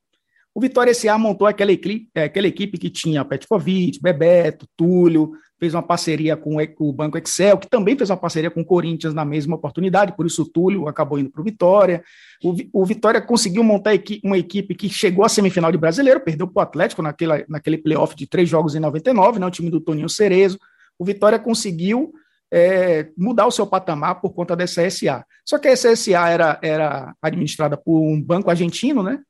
O Vitória SA montou aquela equipe, é, aquela equipe que tinha Petkovic, Bebeto, Túlio, fez uma parceria com o Banco Excel, que também fez uma parceria com o Corinthians na mesma oportunidade, por isso o Túlio acabou indo para o Vitória. O Vitória conseguiu montar uma equipe que chegou à semifinal de brasileiro, perdeu para o Atlético naquela, naquele playoff de três jogos em 99, né, o time do Toninho Cerezo. O Vitória conseguiu é, mudar o seu patamar por conta dessa SA. Só que essa SA era, era administrada por um banco argentino, né?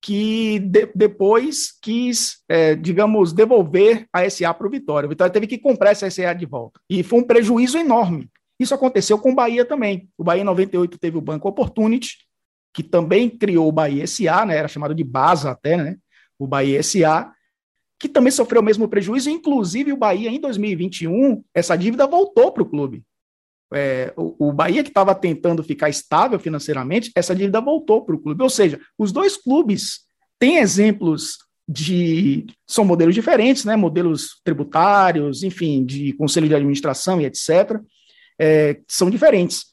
Que de, depois quis, é, digamos, devolver a SA para o Vitória. O Vitória teve que comprar essa SA de volta. E foi um prejuízo enorme. Isso aconteceu com o Bahia também. O Bahia em 98 teve o Banco Opportunity, que também criou o Bahia SA, né? Era chamado de BASA até, né? O Bahia SA, que também sofreu o mesmo prejuízo, inclusive o Bahia, em 2021, essa dívida voltou para o clube. É, o, o, Bahia, que estava tentando ficar estável financeiramente, essa dívida voltou para o clube. Ou seja, os dois clubes têm exemplos de. São modelos diferentes, né? modelos tributários, enfim, de conselho de administração e etc. É, são diferentes.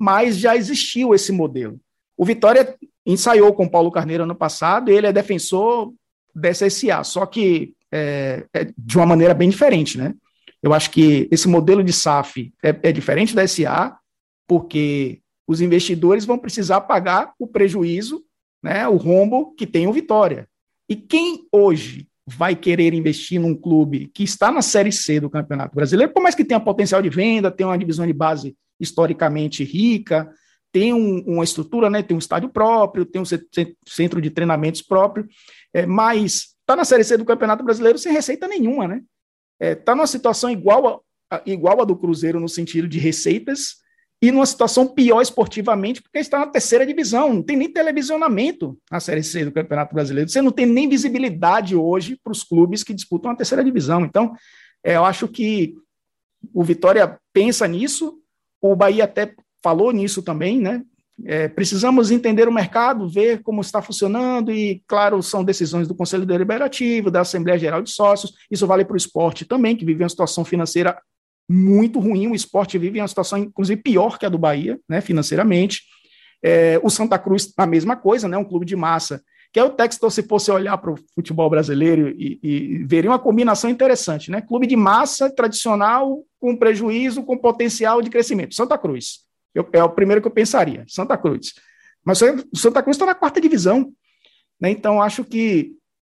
Mas já existiu esse modelo. O Vitória ensaiou com o Paulo Carneiro ano passado, ele é defensor dessa SA, só que é, é, de uma maneira bem diferente, né? Eu acho que esse modelo de SAF é, é diferente da SA, porque os investidores vão precisar pagar o prejuízo, né, o rombo que tem o Vitória. E quem hoje vai querer investir num clube que está na Série C do Campeonato Brasileiro, por mais que tenha potencial de venda, tenha uma divisão de base historicamente rica, tem um, uma estrutura, né, tem um estádio próprio, tem um centro de treinamentos próprio, é, mas está na Série C do Campeonato Brasileiro sem receita nenhuma, né? Está é, tá numa situação igual a, igual a do Cruzeiro no sentido de receitas e numa situação pior esportivamente, porque está na terceira divisão, não tem nem televisionamento na Série C do Campeonato Brasileiro. Você não tem nem visibilidade hoje para os clubes que disputam a terceira divisão. Então, é, eu acho que o Vitória pensa nisso, o Bahia até falou nisso também, né? É, precisamos entender o mercado, ver como está funcionando, e, claro, são decisões do Conselho Deliberativo, da Assembleia Geral de Sócios. Isso vale para o esporte também, que vive uma situação financeira muito ruim. O esporte vive uma situação, inclusive, pior que a do Bahia, né, financeiramente. É, o Santa Cruz, a mesma coisa, né, um clube de massa. Que é o Textor, se fosse olhar para o futebol brasileiro e, e veria uma combinação interessante, né? Clube de massa tradicional com prejuízo, com potencial de crescimento. Santa Cruz. Eu, é o primeiro que eu pensaria, Santa Cruz. Mas o Santa Cruz está na quarta divisão. Né? Então, acho que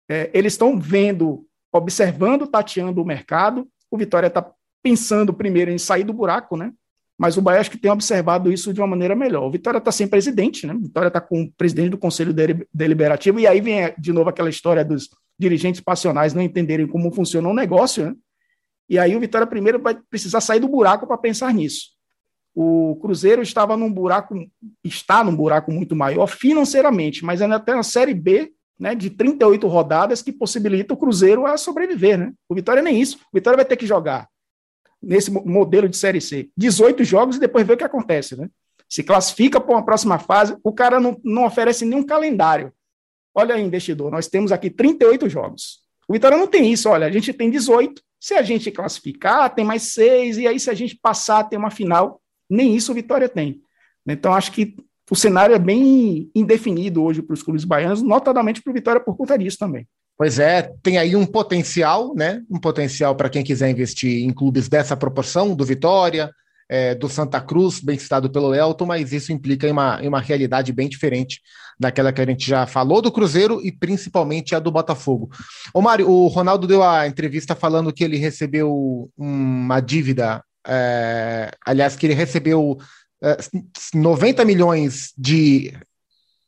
é, eles estão vendo observando, tateando o mercado. O Vitória está pensando primeiro em sair do buraco, né? Mas o Bahia acho que tem observado isso de uma maneira melhor. O Vitória está sem presidente, né? O Vitória está com o presidente do Conselho Deliberativo, e aí vem de novo aquela história dos dirigentes passionais não entenderem como funciona o um negócio, né? E aí o Vitória primeiro vai precisar sair do buraco para pensar nisso. O Cruzeiro estava num buraco, está num buraco muito maior financeiramente, mas ainda tem a Série B né, de 38 rodadas que possibilita o Cruzeiro a sobreviver. Né? O Vitória nem isso. O Vitória vai ter que jogar nesse modelo de Série C 18 jogos e depois ver o que acontece. Né? Se classifica para uma próxima fase, o cara não, não oferece nenhum calendário. Olha aí, investidor, nós temos aqui 38 jogos. O Vitória não tem isso, olha, a gente tem 18. Se a gente classificar, tem mais seis, e aí se a gente passar, tem uma final. Nem isso o Vitória tem. Então, acho que o cenário é bem indefinido hoje para os clubes baianos, notadamente para o Vitória por conta disso também. Pois é, tem aí um potencial, né? Um potencial para quem quiser investir em clubes dessa proporção, do Vitória, é, do Santa Cruz, bem citado pelo Elton, mas isso implica em uma, em uma realidade bem diferente daquela que a gente já falou do Cruzeiro e principalmente a do Botafogo. Ô Mário, o Ronaldo deu a entrevista falando que ele recebeu uma dívida, é, aliás, que ele recebeu é, 90 milhões de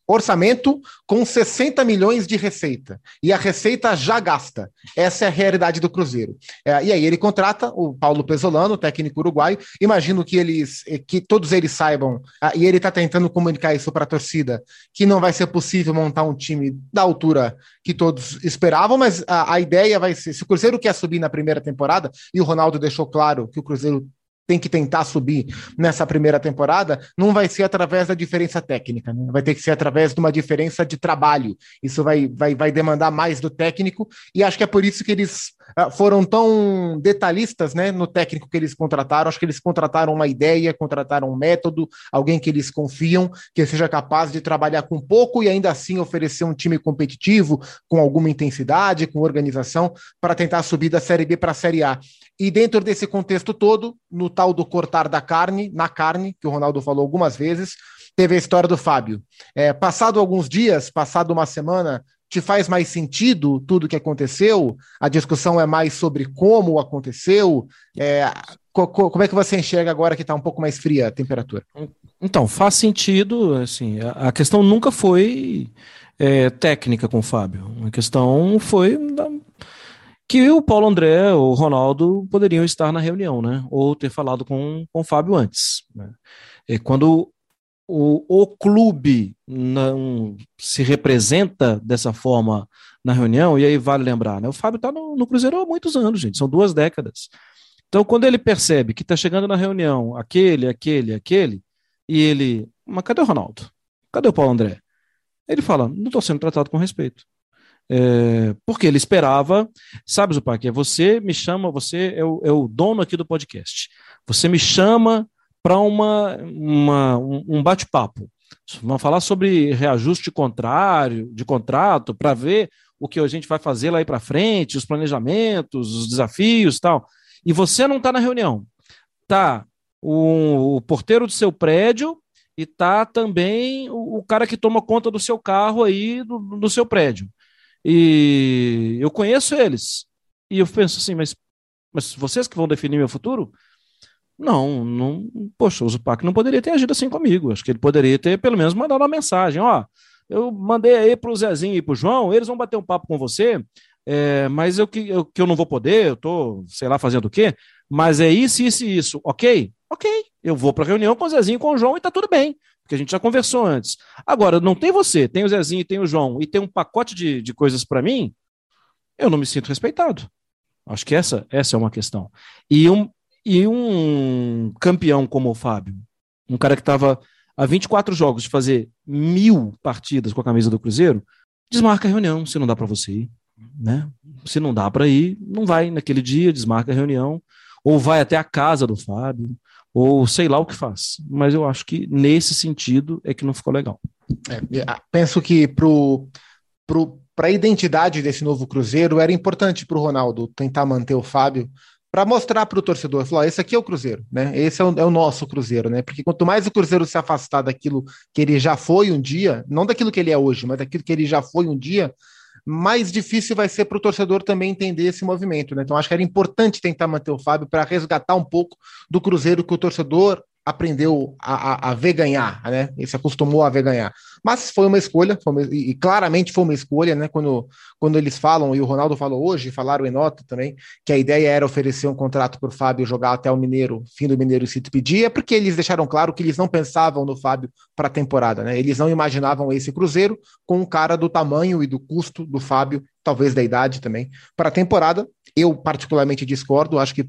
orçamento com 60 milhões de receita. E a receita já gasta. Essa é a realidade do Cruzeiro. É, e aí ele contrata o Paulo Pesolano, técnico uruguaio. Imagino que eles, eh, que todos eles saibam, ah, e ele está tentando comunicar isso para a torcida, que não vai ser possível montar um time da altura que todos esperavam, mas a, a ideia vai ser, se o Cruzeiro quer subir na primeira temporada, e o Ronaldo deixou claro que o Cruzeiro tem que tentar subir nessa primeira temporada, não vai ser através da diferença técnica, né? vai ter que ser através de uma diferença de trabalho. Isso vai, vai, vai demandar mais do técnico, e acho que é por isso que eles foram tão detalhistas né, no técnico que eles contrataram. Acho que eles contrataram uma ideia, contrataram um método, alguém que eles confiam, que seja capaz de trabalhar com pouco e ainda assim oferecer um time competitivo, com alguma intensidade, com organização, para tentar subir da Série B para a Série A. E dentro desse contexto todo, no tal do cortar da carne, na carne, que o Ronaldo falou algumas vezes, teve a história do Fábio. É, passado alguns dias, passado uma semana, te faz mais sentido tudo que aconteceu? A discussão é mais sobre como aconteceu? É, co co como é que você enxerga agora que está um pouco mais fria a temperatura? Então, faz sentido, assim, a, questão nunca foi é, técnica com o Fábio, a questão foi da, que o Paulo André, o Ronaldo poderiam estar na reunião, né? Ou ter falado com, com o Fábio antes. Né? Quando o, o clube não se representa dessa forma na reunião, e aí vale lembrar, né? O Fábio está no, no Cruzeiro há muitos anos, gente, são duas décadas. Então, quando ele percebe que está chegando na reunião aquele, aquele, aquele, e ele, mas cadê o Ronaldo? Cadê o Paulo André? Ele fala, não estou sendo tratado com respeito. É, porque ele esperava, sabe, Zupac, é você me chama, você é o, é o dono aqui do podcast. Você me chama para uma, uma, um bate-papo. Vamos falar sobre reajuste contrário, de contrato, para ver o que a gente vai fazer lá para frente, os planejamentos, os desafios tal. E você não está na reunião. Tá o, o, porteiro do seu prédio e tá também o, o, cara que toma conta do seu carro aí, do, do seu prédio. E eu conheço eles. E eu penso assim, mas, mas vocês que vão definir meu futuro? Não, não. Poxa, o Zupac não poderia ter agido assim comigo. Acho que ele poderia ter, pelo menos, mandado uma mensagem: ó, eu mandei aí pro Zezinho e pro João, eles vão bater um papo com você, é, mas eu que, eu que eu não vou poder, eu tô, sei lá, fazendo o quê, mas é isso, isso e isso, ok? Ok, eu vou para reunião com o Zezinho e com o João e tá tudo bem que a gente já conversou antes. Agora, não tem você, tem o Zezinho, tem o João e tem um pacote de, de coisas para mim, eu não me sinto respeitado. Acho que essa, essa é uma questão. E um, e um campeão como o Fábio, um cara que estava há 24 jogos de fazer mil partidas com a camisa do Cruzeiro, desmarca a reunião se não dá para você ir. Né? Se não dá para ir, não vai naquele dia, desmarca a reunião, ou vai até a casa do Fábio, ou sei lá o que faz. Mas eu acho que nesse sentido é que não ficou legal. É, penso que para a identidade desse novo Cruzeiro era importante para o Ronaldo tentar manter o Fábio para mostrar para o torcedor, falar, esse aqui é o Cruzeiro, né? Esse é o, é o, nosso Cruzeiro, né? Porque quanto mais o Cruzeiro se afastar daquilo que ele já foi um dia, não daquilo que ele é hoje, mas daquilo que ele já foi um dia, mais difícil vai ser para o torcedor também entender esse movimento. Né? Então, acho que era importante tentar manter o Fábio para resgatar um pouco do Cruzeiro que o torcedor aprendeu a, a, a, ver ganhar, né? Ele se acostumou a ver ganhar. Mas foi uma escolha, foi uma, e, claramente foi uma escolha, né? Quando, quando eles falam, e o Ronaldo falou hoje, falaram em nota também, que a ideia era oferecer um contrato para o Fábio jogar até o Mineiro, fim do Mineiro se despedir, é porque eles deixaram claro que eles não pensavam no Fábio para a temporada, né? Eles não imaginavam esse Cruzeiro com um cara do tamanho e do custo do Fábio, talvez da idade também, para a temporada. Eu particularmente discordo, acho que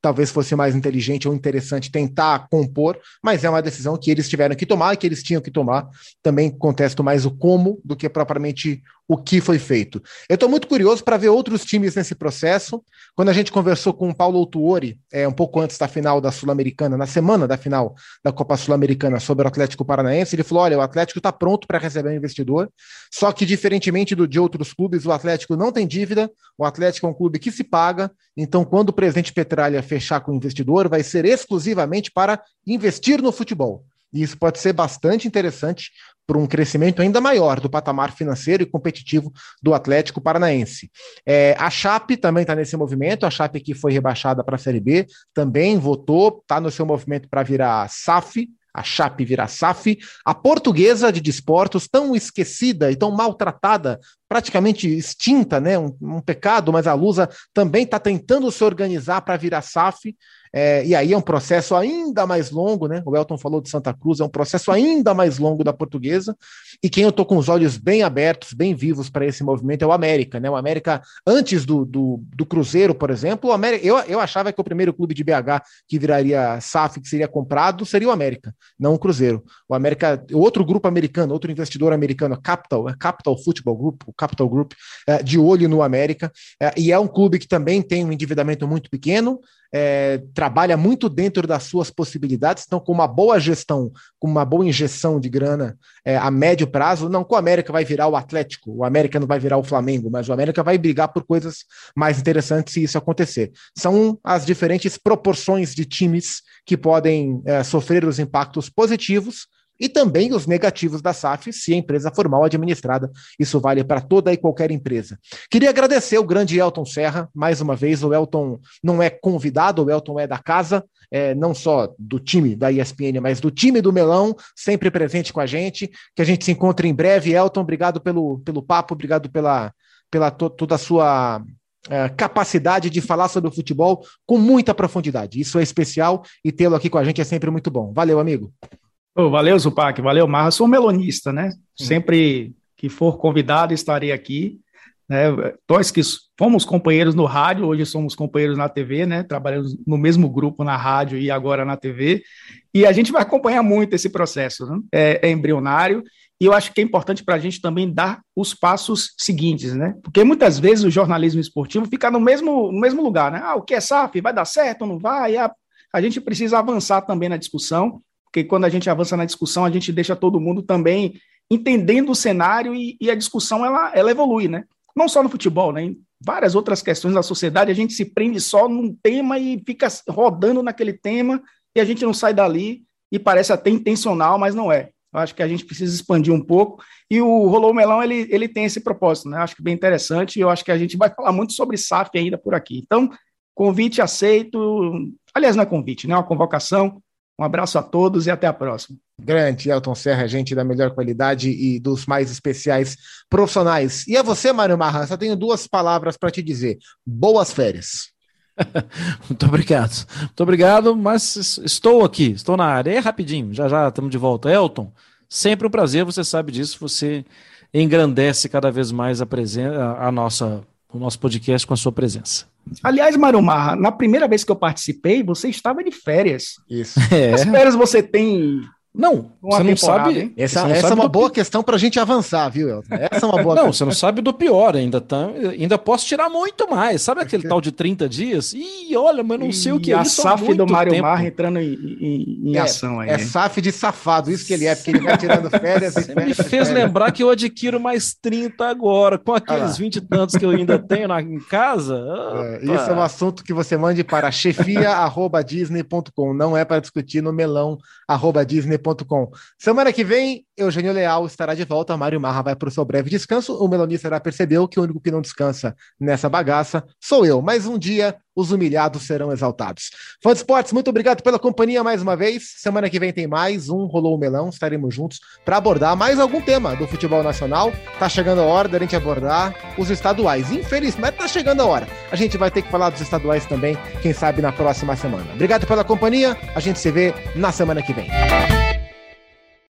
talvez fosse mais inteligente ou interessante tentar compor, mas é uma decisão que eles tiveram que tomar e que eles tinham que tomar. Também contesto mais o como do que propriamente o que foi feito. Eu estou muito curioso para ver outros times nesse processo. Quando a gente conversou com o Paulo Autuori, é, um pouco antes da final da Sul-Americana, na semana da final da Copa Sul-Americana sobre o Atlético Paranaense, ele falou: olha, o Atlético está pronto para receber um investidor, só que, diferentemente do, de outros clubes, o Atlético não tem dívida, o Atlético é um clube que se paga, então, quando o presidente Petralha fechar com o investidor, vai ser exclusivamente para investir no futebol. E isso pode ser bastante interessante para um crescimento ainda maior do patamar financeiro e competitivo do Atlético Paranaense. É, a Chape também está nesse movimento, a Chape que foi rebaixada para a Série B, também votou, está no seu movimento para virar SAF, a Chape virar SAF, a portuguesa de desportos, tão esquecida e tão maltratada, praticamente extinta, né? Um, um pecado, mas a Lusa também está tentando se organizar para virar SAF. É, e aí é um processo ainda mais longo, né? O Elton falou de Santa Cruz, é um processo ainda mais longo da portuguesa. E quem eu estou com os olhos bem abertos, bem vivos para esse movimento é o América, né? O América, antes do, do, do Cruzeiro, por exemplo, o América, eu, eu achava que o primeiro clube de BH que viraria SAF, que seria comprado, seria o América, não o Cruzeiro. O América, outro grupo americano, outro investidor americano, Capital, é Capital Football Group, Capital Group, é, de olho no América. É, e é um clube que também tem um endividamento muito pequeno, é, trabalha muito dentro das suas possibilidades, então com uma boa gestão, com uma boa injeção de grana é, a médio prazo, não que o América vai virar o Atlético, o América não vai virar o Flamengo, mas o América vai brigar por coisas mais interessantes se isso acontecer. São as diferentes proporções de times que podem é, sofrer os impactos positivos e também os negativos da SAF, se a empresa for mal administrada. Isso vale para toda e qualquer empresa. Queria agradecer o grande Elton Serra, mais uma vez. O Elton não é convidado, o Elton é da casa, é, não só do time da ESPN, mas do time do Melão, sempre presente com a gente. Que a gente se encontre em breve. Elton, obrigado pelo, pelo papo, obrigado pela, pela to, toda a sua é, capacidade de falar sobre o futebol com muita profundidade. Isso é especial e tê-lo aqui com a gente é sempre muito bom. Valeu, amigo. Oh, valeu, Zupac, valeu, Marra. Sou melonista, né? Sempre que for convidado, estarei aqui. Né? Nós que fomos companheiros no rádio, hoje somos companheiros na TV, né? Trabalhamos no mesmo grupo na rádio e agora na TV. E a gente vai acompanhar muito esse processo, né? é, é embrionário. E eu acho que é importante para a gente também dar os passos seguintes, né? Porque muitas vezes o jornalismo esportivo fica no mesmo, no mesmo lugar, né? Ah, o que é SAF? Vai dar certo ou não vai? A gente precisa avançar também na discussão porque quando a gente avança na discussão, a gente deixa todo mundo também entendendo o cenário e, e, a discussão ela, ela evolui, né? Não só no futebol, né? Em várias outras questões da sociedade, a gente se prende só num tema e fica rodando naquele tema e a gente não sai dali e parece até intencional, mas não é. Eu acho que a gente precisa expandir um pouco e o Rolou Melão ele, ele tem esse propósito, né? Acho que bem interessante e eu acho que a gente vai falar muito sobre SAF ainda por aqui. Então, convite aceito, aliás, não é convite, né? É uma convocação um abraço a todos e até a próxima. Grande Elton Serra, gente da melhor qualidade e dos mais especiais profissionais. E a você, Mário Marra, só tenho duas palavras para te dizer. Boas férias. Muito obrigado. Muito obrigado, mas estou aqui, estou na área. É rapidinho, já já estamos de volta. Elton, sempre um prazer, você sabe disso, você engrandece cada vez mais a, presença, a nossa, o nosso podcast com a sua presença. Aliás, Marumar, na primeira vez que eu participei, você estava de férias. Isso. É. As férias você tem não, você não sabe. Hein? Essa, não essa sabe é uma boa questão para a gente avançar, viu, Elton? Essa é uma boa Não, questão. você não sabe do pior ainda. Tá, ainda posso tirar muito mais. Sabe aquele tal de 30 dias? Ih, olha, mas não sei o que é isso. A SAF do Mário Mar entrando em, em, em é, ação aí. É SAF de safado, isso que ele é, porque ele vai tirando férias. Você férias, me fez férias. lembrar que eu adquiro mais 30 agora, com aqueles ah 20 e tantos que eu ainda tenho na, em casa. É, isso é um assunto que você mande para chefia.disney.com. Não é para discutir no melão.disney.com gmail.com. Semana que vem, Eugênio Leal estará de volta, Mário Marra vai para o seu breve descanso. O Melonista já percebeu que o único que não descansa nessa bagaça sou eu. Mas um dia os humilhados serão exaltados. Fã de esportes, muito obrigado pela companhia mais uma vez. Semana que vem tem mais um Rolou o Melão. Estaremos juntos para abordar mais algum tema do futebol nacional. Tá chegando a hora da gente abordar os estaduais. Infelizmente, tá chegando a hora. A gente vai ter que falar dos estaduais também, quem sabe na próxima semana. Obrigado pela companhia. A gente se vê na semana que vem.